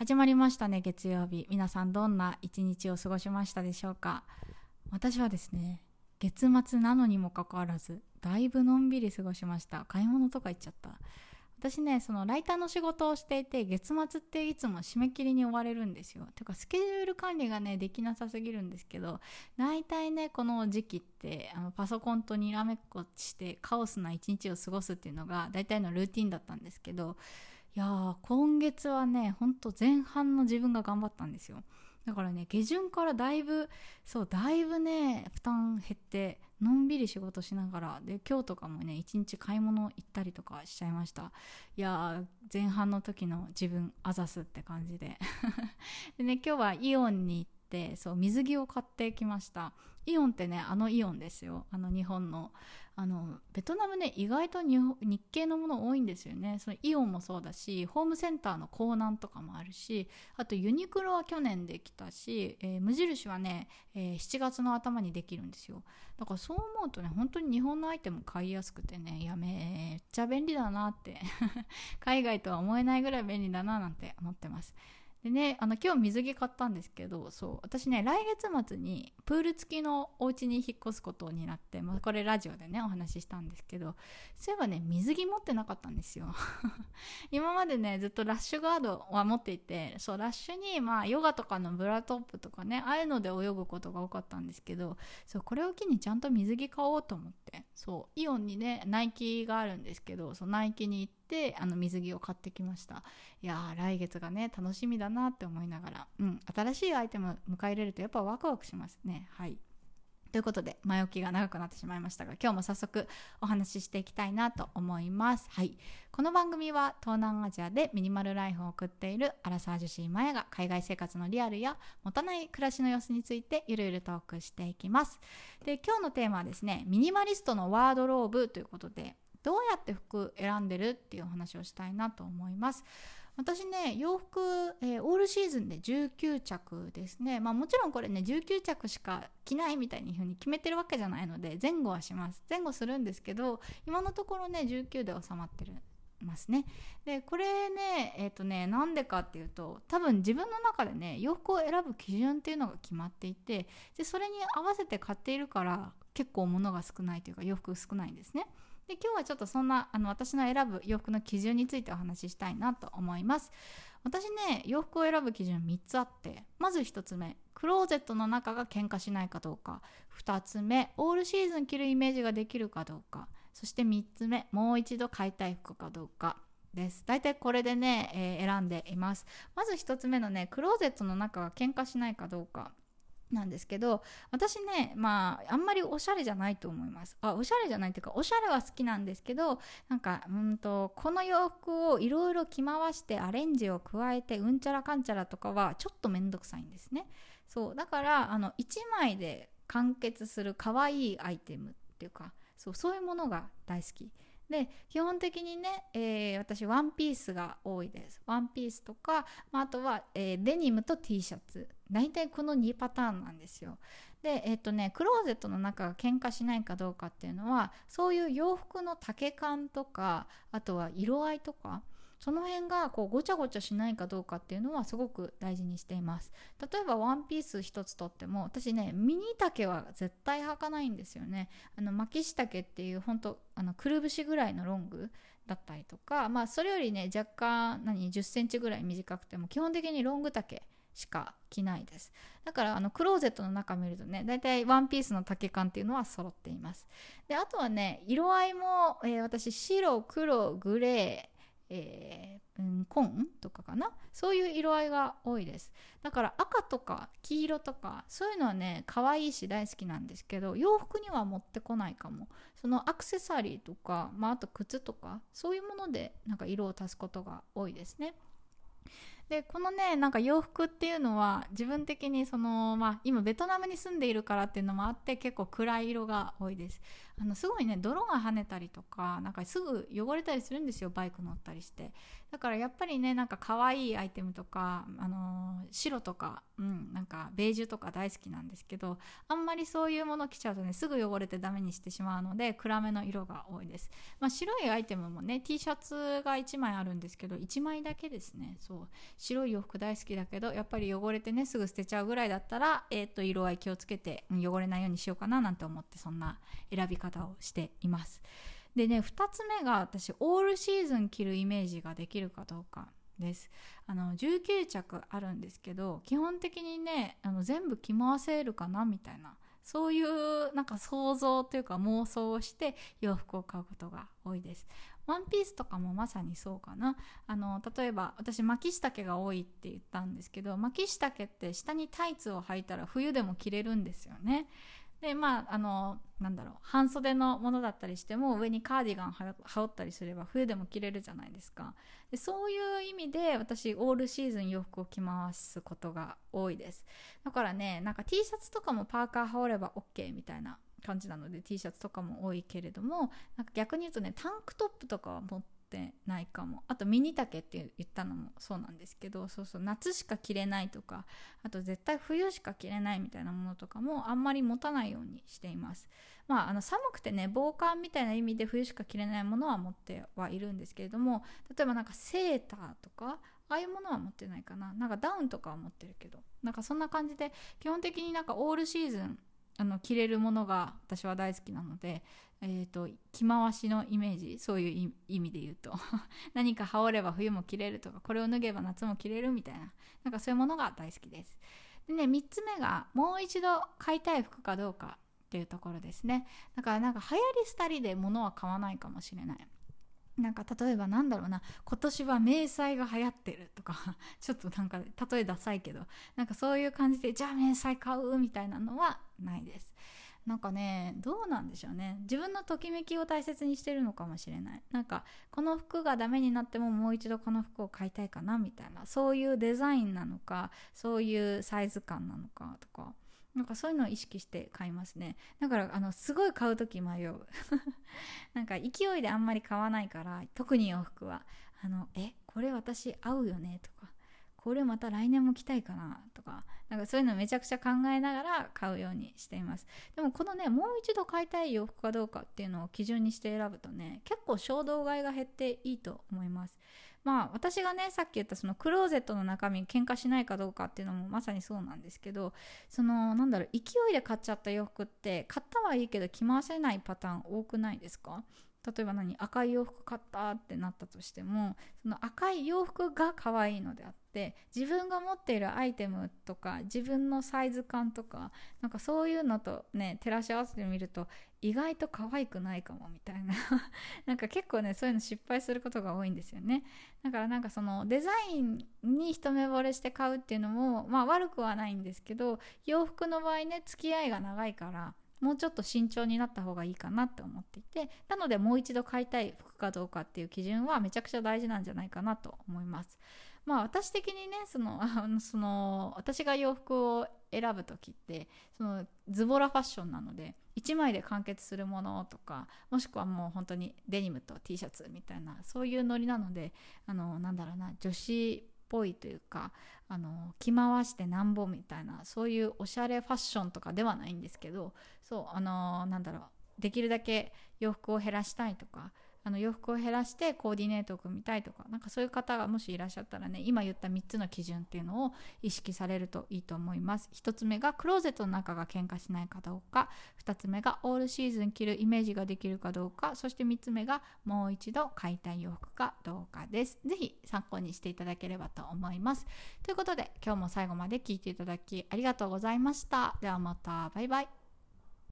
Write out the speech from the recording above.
始まりましたね月曜日。皆さんどんな一日を過ごしましたでしょうか？私はですね月末なのにもかかわらずだいぶのんびり過ごしました。買い物とか行っちゃった。私ねそのライターの仕事をしていて月末っていつも締め切りに追われるんですよ。てかスケジュール管理がねできなさすぎるんですけど大体ねこの時期ってあのパソコンとにらめっこしてカオスな一日を過ごすっていうのが大体のルーティンだったんですけどいやー今月はねほんと前半の自分が頑張ったんですよ。だからね下旬からだいぶそうだいぶね負担減ってのんびり仕事しながらで今日とかもね一日買い物行ったりとかしちゃいました。いや前半の時の自分あざすって感じで。でね今日はイオンに行ってそう水着を買ってきました。イオンってねあのイオンですよ。あの日本の。あのベトナムね意外と日系のもの多いんですよね。そのイオンもそうだしホームセンターの港南とかもあるしあとユニクロは去年できたし、えー、無印はね、えー、7月の頭にできるんですよ。だからそう思うとね本当に日本のアイテム買いやすくてねやめっちゃ便利だなって 海外とは思えないぐらい便利だななんて思ってます。でねあの今日水着買ったんですけどそう私ね来月末にプール付きのお家に引っ越すことになって、まあ、これラジオでねお話ししたんですけどそういえばね水着持ってなかったんですよ。今までねずっとラッシュガードは持っていてそうラッシュにまあヨガとかのブラトップとかねああいうので泳ぐことが多かったんですけどそうこれを機にちゃんと水着買おうと思ってそうイオンにねナイキがあるんですけどそうナイキに行っててあの水着を買ってきました。いやー来月がね楽しみだなって思いながら、うん、新しいアイテム迎え入れるとやっぱワクワクしますね。はい。ということで前置きが長くなってしまいましたが今日も早速お話ししていきたいなと思います。はい。この番組は東南アジアでミニマルライフを送っているアラサー女子マヤが海外生活のリアルや持たない暮らしの様子についてゆるゆるトークしていきます。で今日のテーマはですねミニマリストのワードローブということでどうやって服選んでるっていう話をしたいなと思います。私ね洋服、えー、オールシーズンで19着ですね。まあもちろんこれね19着しか着ないみたいに風に決めてるわけじゃないので前後はします。前後するんですけど今のところね19で収まってるますね。でこれねえっ、ー、とねなんでかっていうと多分自分の中でね洋服を選ぶ基準っていうのが決まっていてでそれに合わせて買っているから結構物が少ないというか洋服少ないんですね。で今日はちょっとそんなあの私の選ぶ洋服の基準についてお話ししたいなと思います。私ね洋服を選ぶ基準3つあってまず1つ目クローゼットの中が喧嘩しないかどうか。2つ目オールシーズン着るイメージができるかどうか。そして3つ目もう一度買いたい服かどうか。です。大体これでね、えー、選んでいます。まず1つ目のねクローゼットの中が喧嘩しないかどうか。なんですけど私ねまああんまりおしゃれじゃないと思います。あおしゃれじゃないっていうかおしゃれは好きなんですけどなんかうんとこの洋服をいろいろ着回してアレンジを加えてうんちゃらかんちゃらとかはちょっと面倒くさいんですね。そうだからあの1枚で完結する可愛いアイテムっていうかそうそういうものが大好き。で基本的にね、えー、私ワンピースが多いです。ワンピースとか、まあ、あとは、えー、デニムと T シャツ。大体この2パターンなんですよ。でえっ、とねクローゼットの中が喧嘩しないかどうかっていうのはそういう洋服の丈感とかあとは色合いとかその辺がこうごちゃごちゃしないかどうかっていうのはすごく大事にしています。例えばワンピース一つとっても私ねミニ丈は絶対履かないんですよね。あの巻き下丈っていう本当あのくるぶしぐらいのロングだったりとかまあそれよりね若干何1 0センチぐらい短くても基本的にロング丈しか着ないです。だからあのクローゼットの中見るとねだいたいワンピースの丈感っていうのは揃っています。であとはね色合いも、えー、私白黒グレーえー、うん、紺とかかな？そういう色合いが多いです。だから赤とか黄色とかそういうのはね可愛いし大好きなんですけど洋服には持ってこないかも。そのアクセサリーとか、まあ、あと靴とかそういうものでなんか色を足すことが多いですね。でこのねなんか洋服っていうのは自分的にその、まあ、今ベトナムに住んでいるからっていうのもあって結構暗い色が多いです。あのすごいね泥が跳ねたりとかなんかすぐ汚れたりするんですよバイク乗ったりして。だからやっぱりねなんか可愛いアイテムとか、あのー、白とか、うん、なんかベージュとか大好きなんですけどあんまりそういうもの着ちゃうとねすぐ汚れてダメにしてしまうので暗めの色が多いです、まあ、白いアイテムもね T シャツが1枚あるんですけど1枚だけですね。そう。白い洋服大好きだけどやっぱり汚れてねすぐ捨てちゃうぐらいだったら、えー、と色合い気をつけて汚れないようにしようかななんて思ってそんな選び方方をしています。でね2つ目が私オールシーズン着るイメージができるかどうかです。あの19着あるんですけど基本的にねあの全部着回せるかなみたいなそういうなんか想像というか妄想をして洋服を買うことが多いです。ワンピースとかもまさにそうかな。あの例えば私巻き下丈が多いって言ったんですけど巻き下丈って下にタイツを履いたら冬でも着れるんですよね。でまああのなんだろう半袖のものだったりしても上にカーディガン羽織ったりすれば冬でも着れるじゃないですか。でそういう意味で私オールシーズン洋服を着回すことが多いです。だからねなんか T シャツとかもパーカー羽織れば OK みたいな感じなので T シャツとかも多いけれどもなんか逆に言うとねタンクトップとかは持ってないかも。あとミニ丈って言ったのもそうなんですけどそうそう夏しか着れないとかあと絶対冬しか着れないみたいなものとかもあんまり持たないようにしています。まああの寒くてね防寒みたいな意味で冬しか着れないものは持ってはいるんですけれども例えばなんかセーターとかああいうものは持ってないかな。なんかダウンとかは持ってるけどなんかそんな感じで基本的になんかオールシーズンあの着れるものが私は大好きなので、えーと、着回しのイメージそういう意味で言うと。何か羽織れば冬も着れるとかこれを脱げば夏も着れるみたいななんかそういうものが大好きです。でね3つ目がもう一度買いたい服かどうかっていうところですね。だからなんか流行り廃りで物は買わないかもしれない。なんか例えばなんだろうな今年は迷彩が流行ってるとか ちょっとなんか例えダサいけどなんかそういう感じでじゃあ迷彩買うみたいなのはないです。なんかねどうなんでしょうね。自分のときめきを大切にしてるのかもしれない。なんかこの服がダメになってももう一度この服を買いたいかなみたいなそういうデザインなのかそういうサイズ感なのかとかなんかそういうのを意識して買いますね。だからあのすごい買う時迷う なんか勢いであんまり買わないから特に洋服は。あのえこれ私合うよね？とかこれまた来年も着たいかな？とかなんかそういうのめちゃくちゃ考えながら買うようにしています。でもこのねもう一度買いたい洋服かどうかっていうのを基準にして選ぶとね結構衝動買いが減っていいと思います。まあ私がねさっき言ったそのクローゼットの中身喧嘩しないかどうかっていうのもまさにそうなんですけどそのなんだろう勢いで買っちゃった洋服って買ったはいいけど着回せないパターン多くないですか？例えば何赤い洋服買ったってなったとしてもその赤い洋服が可愛いのであって自分が持っているアイテムとか自分のサイズ感とかなんかそういうのとね照らし合わせてみると意外と可愛くないかもみたいな。なんか結構ねそういうの失敗することが多いんですよね。だからなんかそのデザインに一目惚れして買うっていうのもまあ悪くはないんですけど洋服の場合ね付き合いが長いからもうちょっと慎重になった方がいいかなって思っていてなのでもう一度買いたい服かどうかっていう基準はめちゃくちゃ大事なんじゃないかなと思います。まあ私的にねそのあのその私が洋服を選ぶ時ってそのズボラファッションなので1枚で完結するものとかもしくはもう本当にデニムと T シャツみたいなそういうノリなのであのなんだろうな女子ぽいというかあの着回してなんぼみたいなそういうおしゃれファッションとかではないんですけどそうあのなんだろうできるだけ洋服を減らしたいとかあの洋服を減らしてコーディネートを組みたいとかなんかそういう方がもしいらっしゃったらね今言った3つの基準っていうのを意識されるといいと思います。1つ目がクローゼットの中が喧嘩しないかどうか。2つ目がオールシーズン着るイメージができるかどうか。そして3つ目がもう一度買いたい洋服かどうかです。是非参考にしていただければと思います。ということで今日も最後まで聞いていただきありがとうございました。ではまた。バイバイ。